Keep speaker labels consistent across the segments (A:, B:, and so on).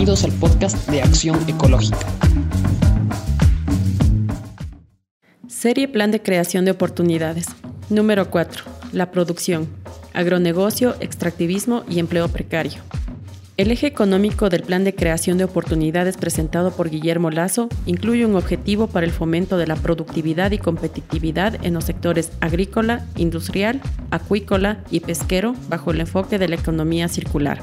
A: Bienvenidos al podcast de Acción Ecológica.
B: Serie Plan de Creación de Oportunidades. Número 4. La producción. Agronegocio, extractivismo y empleo precario. El eje económico del Plan de Creación de Oportunidades presentado por Guillermo Lazo incluye un objetivo para el fomento de la productividad y competitividad en los sectores agrícola, industrial, acuícola y pesquero bajo el enfoque de la economía circular.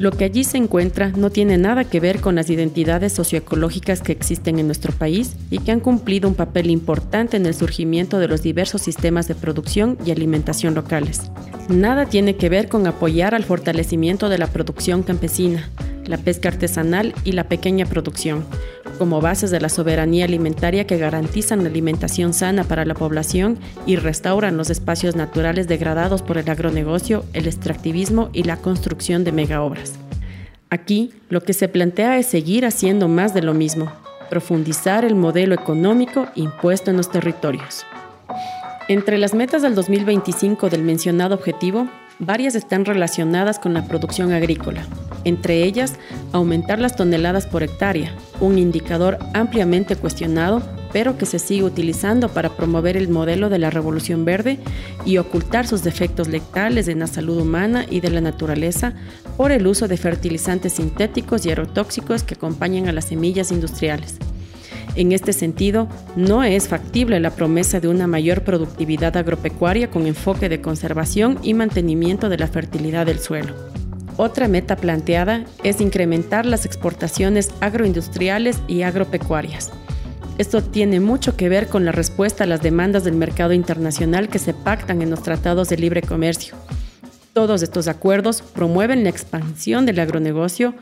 B: Lo que allí se encuentra no tiene nada que ver con las identidades socioecológicas que existen en nuestro país y que han cumplido un papel importante en el surgimiento de los diversos sistemas de producción y alimentación locales. Nada tiene que ver con apoyar al fortalecimiento de la producción campesina, la pesca artesanal y la pequeña producción, como bases de la soberanía alimentaria que garantizan la alimentación sana para la población y restauran los espacios naturales degradados por el agronegocio, el extractivismo y la construcción de megaobras. Aquí, lo que se plantea es seguir haciendo más de lo mismo, profundizar el modelo económico impuesto en los territorios. Entre las metas del 2025 del mencionado objetivo, varias están relacionadas con la producción agrícola, entre ellas aumentar las toneladas por hectárea, un indicador ampliamente cuestionado, pero que se sigue utilizando para promover el modelo de la revolución verde y ocultar sus defectos letales en la salud humana y de la naturaleza por el uso de fertilizantes sintéticos y aerotóxicos que acompañan a las semillas industriales. En este sentido, no es factible la promesa de una mayor productividad agropecuaria con enfoque de conservación y mantenimiento de la fertilidad del suelo. Otra meta planteada es incrementar las exportaciones agroindustriales y agropecuarias. Esto tiene mucho que ver con la respuesta a las demandas del mercado internacional que se pactan en los tratados de libre comercio. Todos estos acuerdos promueven la expansión del agronegocio,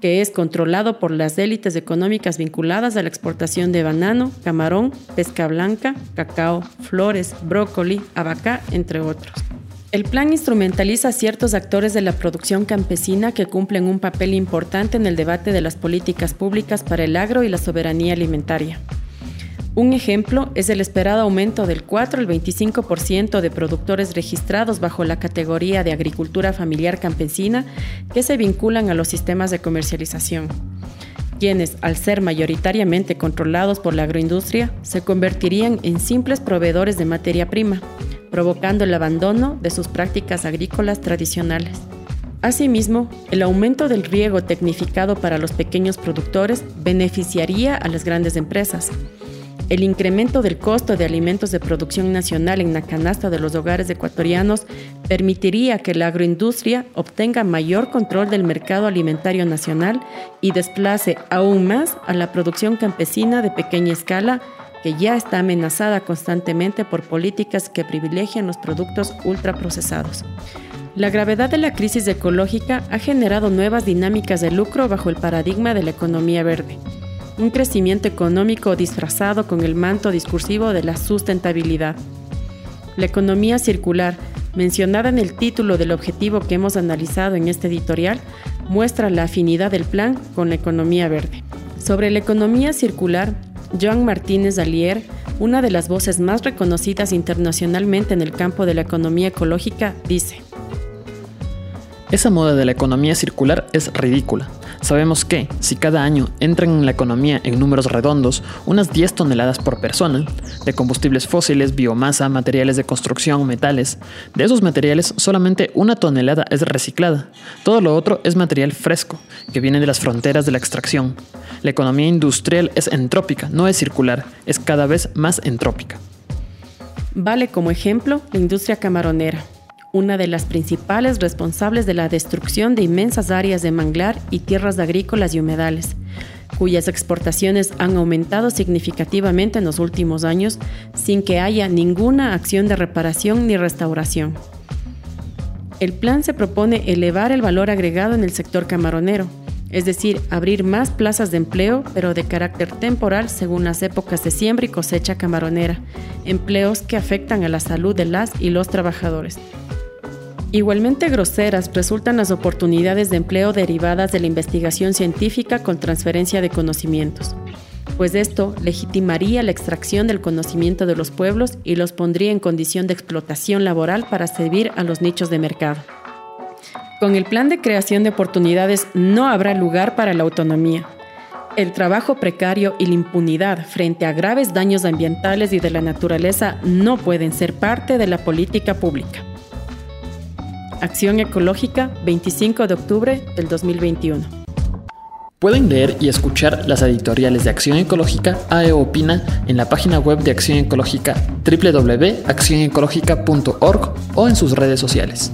B: que es controlado por las élites económicas vinculadas a la exportación de banano, camarón, pesca blanca, cacao, flores, brócoli, abacá, entre otros. El plan instrumentaliza a ciertos actores de la producción campesina que cumplen un papel importante en el debate de las políticas públicas para el agro y la soberanía alimentaria. Un ejemplo es el esperado aumento del 4 al 25% de productores registrados bajo la categoría de agricultura familiar campesina que se vinculan a los sistemas de comercialización, quienes, al ser mayoritariamente controlados por la agroindustria, se convertirían en simples proveedores de materia prima provocando el abandono de sus prácticas agrícolas tradicionales. Asimismo, el aumento del riego tecnificado para los pequeños productores beneficiaría a las grandes empresas. El incremento del costo de alimentos de producción nacional en la canasta de los hogares ecuatorianos permitiría que la agroindustria obtenga mayor control del mercado alimentario nacional y desplace aún más a la producción campesina de pequeña escala que ya está amenazada constantemente por políticas que privilegian los productos ultraprocesados. La gravedad de la crisis ecológica ha generado nuevas dinámicas de lucro bajo el paradigma de la economía verde. Un crecimiento económico disfrazado con el manto discursivo de la sustentabilidad. La economía circular, mencionada en el título del objetivo que hemos analizado en este editorial, muestra la afinidad del plan con la economía verde. Sobre la economía circular, Joan Martínez Dalier, una de las voces más reconocidas internacionalmente en el campo de la economía ecológica, dice,
C: Esa moda de la economía circular es ridícula. Sabemos que, si cada año entran en la economía en números redondos unas 10 toneladas por persona, de combustibles fósiles, biomasa, materiales de construcción, metales, de esos materiales solamente una tonelada es reciclada. Todo lo otro es material fresco, que viene de las fronteras de la extracción. La economía industrial es entrópica, no es circular, es cada vez más entrópica.
B: Vale como ejemplo la industria camaronera, una de las principales responsables de la destrucción de inmensas áreas de manglar y tierras agrícolas y humedales, cuyas exportaciones han aumentado significativamente en los últimos años sin que haya ninguna acción de reparación ni restauración. El plan se propone elevar el valor agregado en el sector camaronero, es decir, abrir más plazas de empleo, pero de carácter temporal según las épocas de siembra y cosecha camaronera, empleos que afectan a la salud de las y los trabajadores. Igualmente groseras resultan las oportunidades de empleo derivadas de la investigación científica con transferencia de conocimientos, pues esto legitimaría la extracción del conocimiento de los pueblos y los pondría en condición de explotación laboral para servir a los nichos de mercado. Con el plan de creación de oportunidades no habrá lugar para la autonomía. El trabajo precario y la impunidad frente a graves daños ambientales y de la naturaleza no pueden ser parte de la política pública. Acción Ecológica, 25 de octubre del 2021.
C: Pueden leer y escuchar las editoriales de Acción Ecológica AE Opina en la página web de Acción Ecológica www.accionecológica.org o en sus redes sociales.